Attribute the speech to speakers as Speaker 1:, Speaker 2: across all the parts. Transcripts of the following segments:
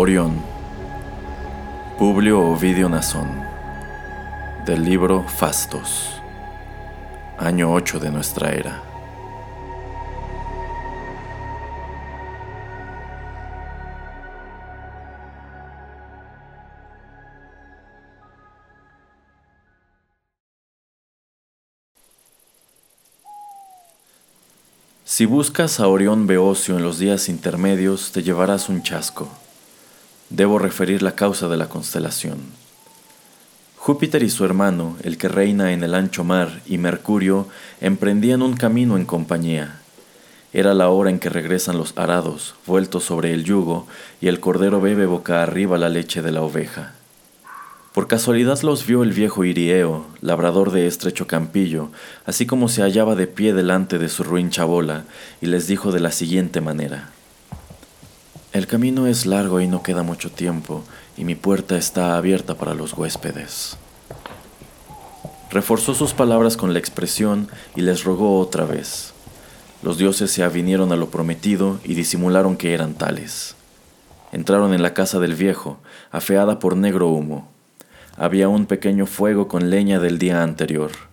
Speaker 1: Orión. Publio Ovidio Nazón. Del libro Fastos. Año 8 de nuestra era. Si buscas a Orión Beocio en los días intermedios, te llevarás un chasco debo referir la causa de la constelación. Júpiter y su hermano, el que reina en el ancho mar, y Mercurio, emprendían un camino en compañía. Era la hora en que regresan los arados, vueltos sobre el yugo, y el cordero bebe boca arriba la leche de la oveja. Por casualidad los vio el viejo Irieo, labrador de estrecho campillo, así como se hallaba de pie delante de su ruin chabola, y les dijo de la siguiente manera. El camino es largo y no queda mucho tiempo, y mi puerta está abierta para los huéspedes. Reforzó sus palabras con la expresión y les rogó otra vez. Los dioses se avinieron a lo prometido y disimularon que eran tales. Entraron en la casa del viejo, afeada por negro humo. Había un pequeño fuego con leña del día anterior.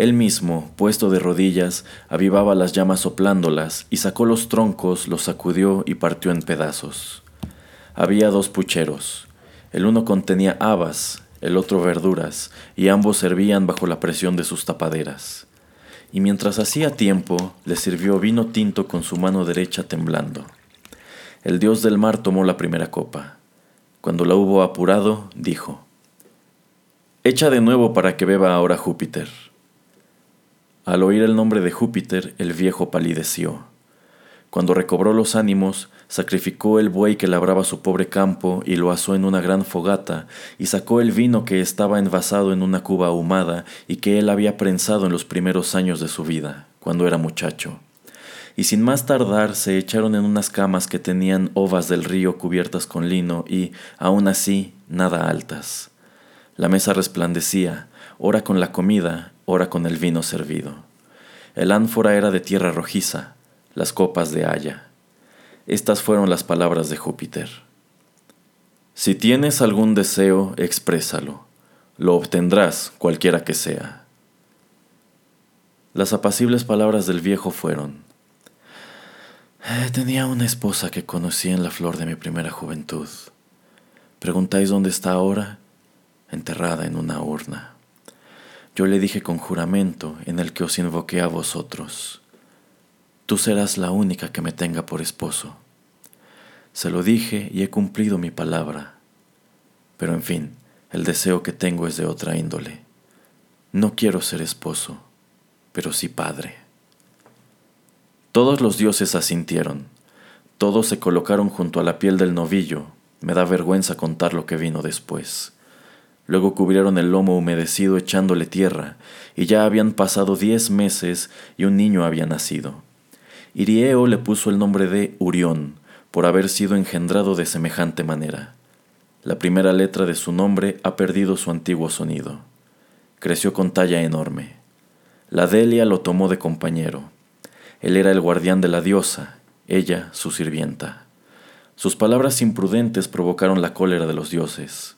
Speaker 1: Él mismo, puesto de rodillas, avivaba las llamas soplándolas, y sacó los troncos, los sacudió y partió en pedazos. Había dos pucheros. El uno contenía habas, el otro verduras, y ambos servían bajo la presión de sus tapaderas. Y mientras hacía tiempo, le sirvió vino tinto con su mano derecha temblando. El dios del mar tomó la primera copa. Cuando la hubo apurado, dijo, Echa de nuevo para que beba ahora Júpiter. Al oír el nombre de Júpiter, el viejo palideció. Cuando recobró los ánimos, sacrificó el buey que labraba su pobre campo y lo asó en una gran fogata, y sacó el vino que estaba envasado en una cuba ahumada y que él había prensado en los primeros años de su vida, cuando era muchacho. Y sin más tardar se echaron en unas camas que tenían ovas del río cubiertas con lino y, aun así, nada altas. La mesa resplandecía, ora con la comida, ora con el vino servido. El ánfora era de tierra rojiza, las copas de haya. Estas fueron las palabras de Júpiter. Si tienes algún deseo, exprésalo. Lo obtendrás, cualquiera que sea. Las apacibles palabras del viejo fueron, eh, Tenía una esposa que conocí en la flor de mi primera juventud. ¿Preguntáis dónde está ahora? enterrada en una urna. Yo le dije con juramento en el que os invoqué a vosotros, tú serás la única que me tenga por esposo. Se lo dije y he cumplido mi palabra. Pero en fin, el deseo que tengo es de otra índole. No quiero ser esposo, pero sí padre. Todos los dioses asintieron, todos se colocaron junto a la piel del novillo, me da vergüenza contar lo que vino después. Luego cubrieron el lomo humedecido echándole tierra, y ya habían pasado diez meses y un niño había nacido. Irieo le puso el nombre de Urión, por haber sido engendrado de semejante manera. La primera letra de su nombre ha perdido su antiguo sonido. Creció con talla enorme. La Delia lo tomó de compañero. Él era el guardián de la diosa, ella su sirvienta. Sus palabras imprudentes provocaron la cólera de los dioses.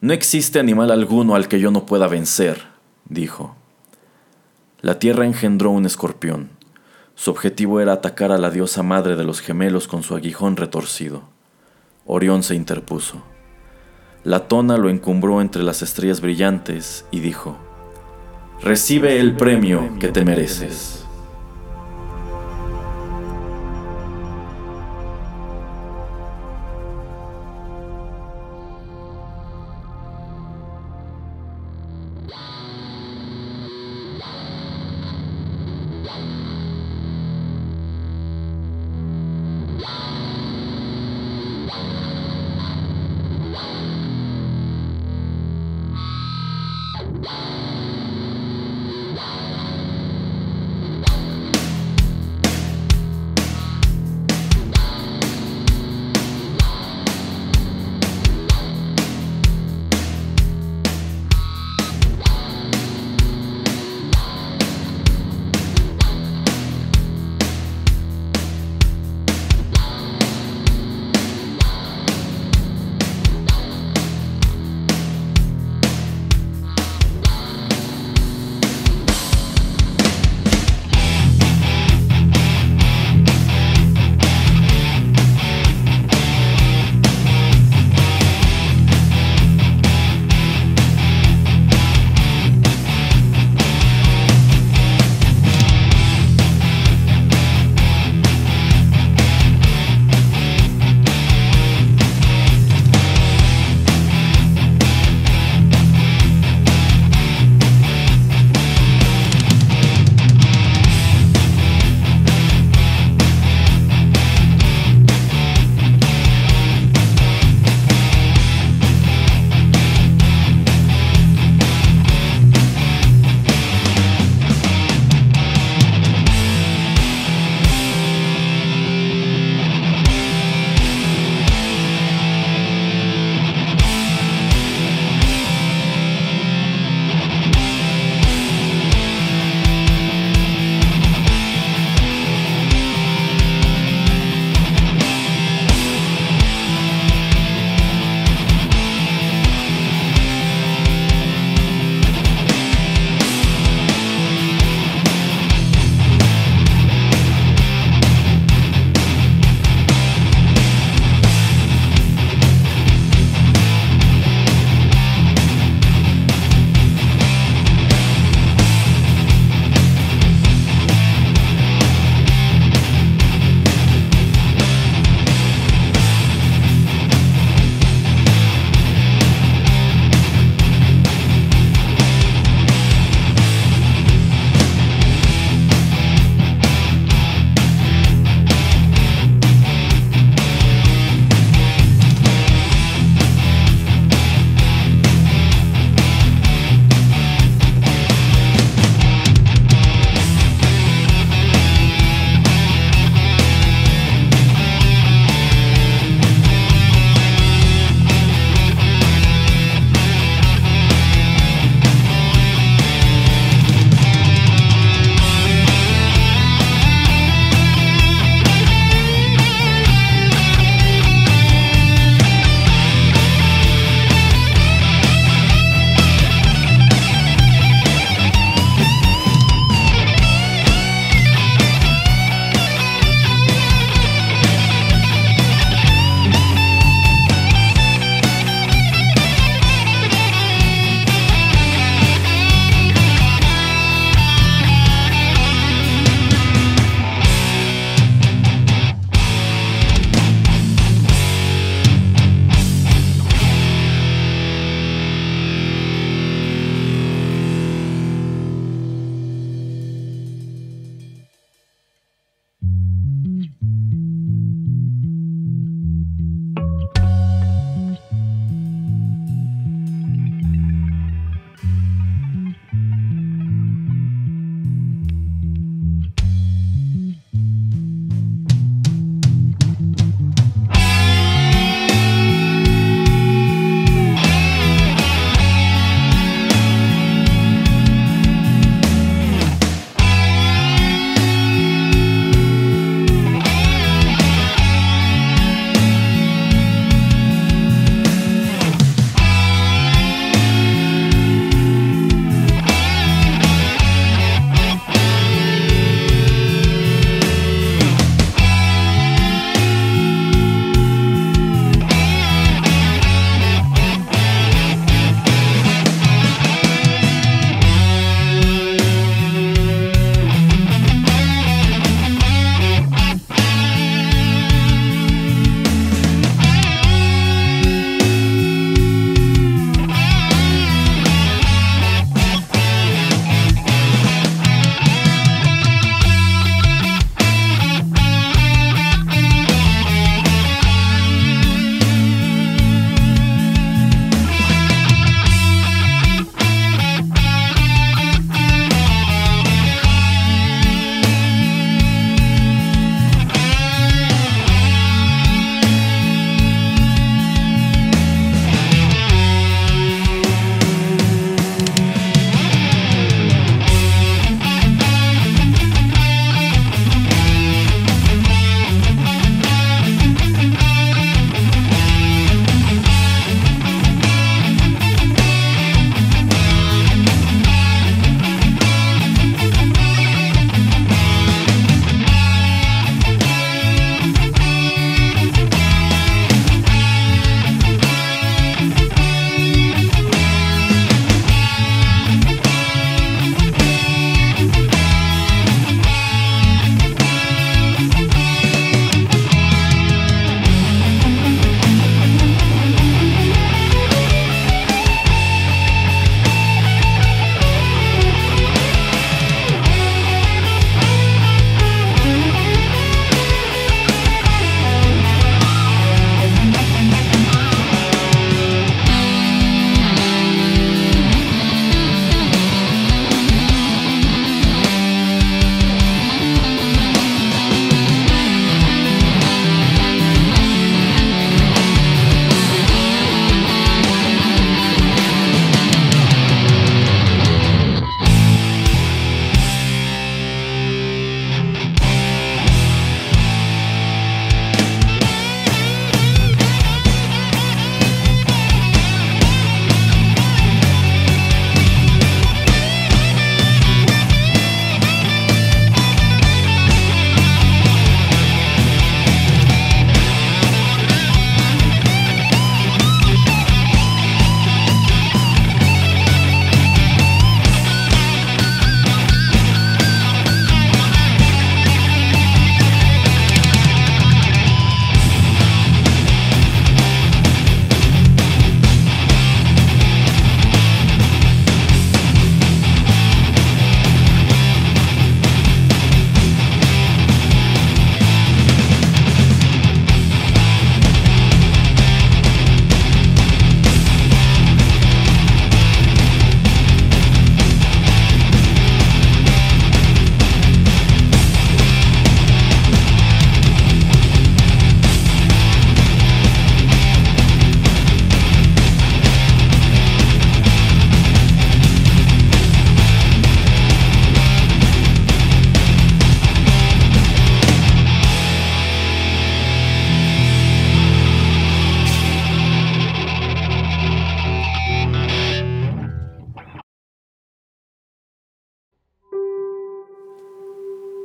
Speaker 1: No existe animal alguno al que yo no pueda vencer, dijo. La tierra engendró un escorpión. Su objetivo era atacar a la diosa madre de los gemelos con su aguijón retorcido. Orión se interpuso. La tona lo encumbró entre las estrellas brillantes y dijo, Recibe el premio que te mereces.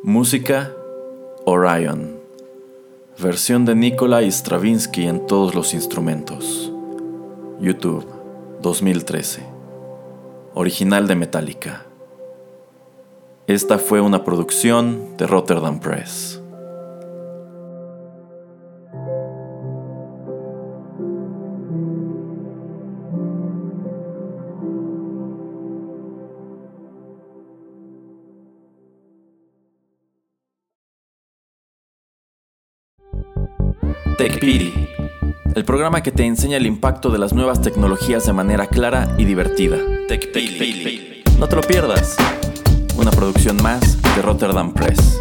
Speaker 1: Música Orion. Versión de Nikolai Stravinsky en todos los instrumentos. YouTube 2013. Original de Metallica. Esta fue una producción de Rotterdam Press. TechPiri, el programa que te enseña el impacto de las nuevas tecnologías de manera clara y divertida. TechPiri. No te lo pierdas. Una producción más de Rotterdam Press.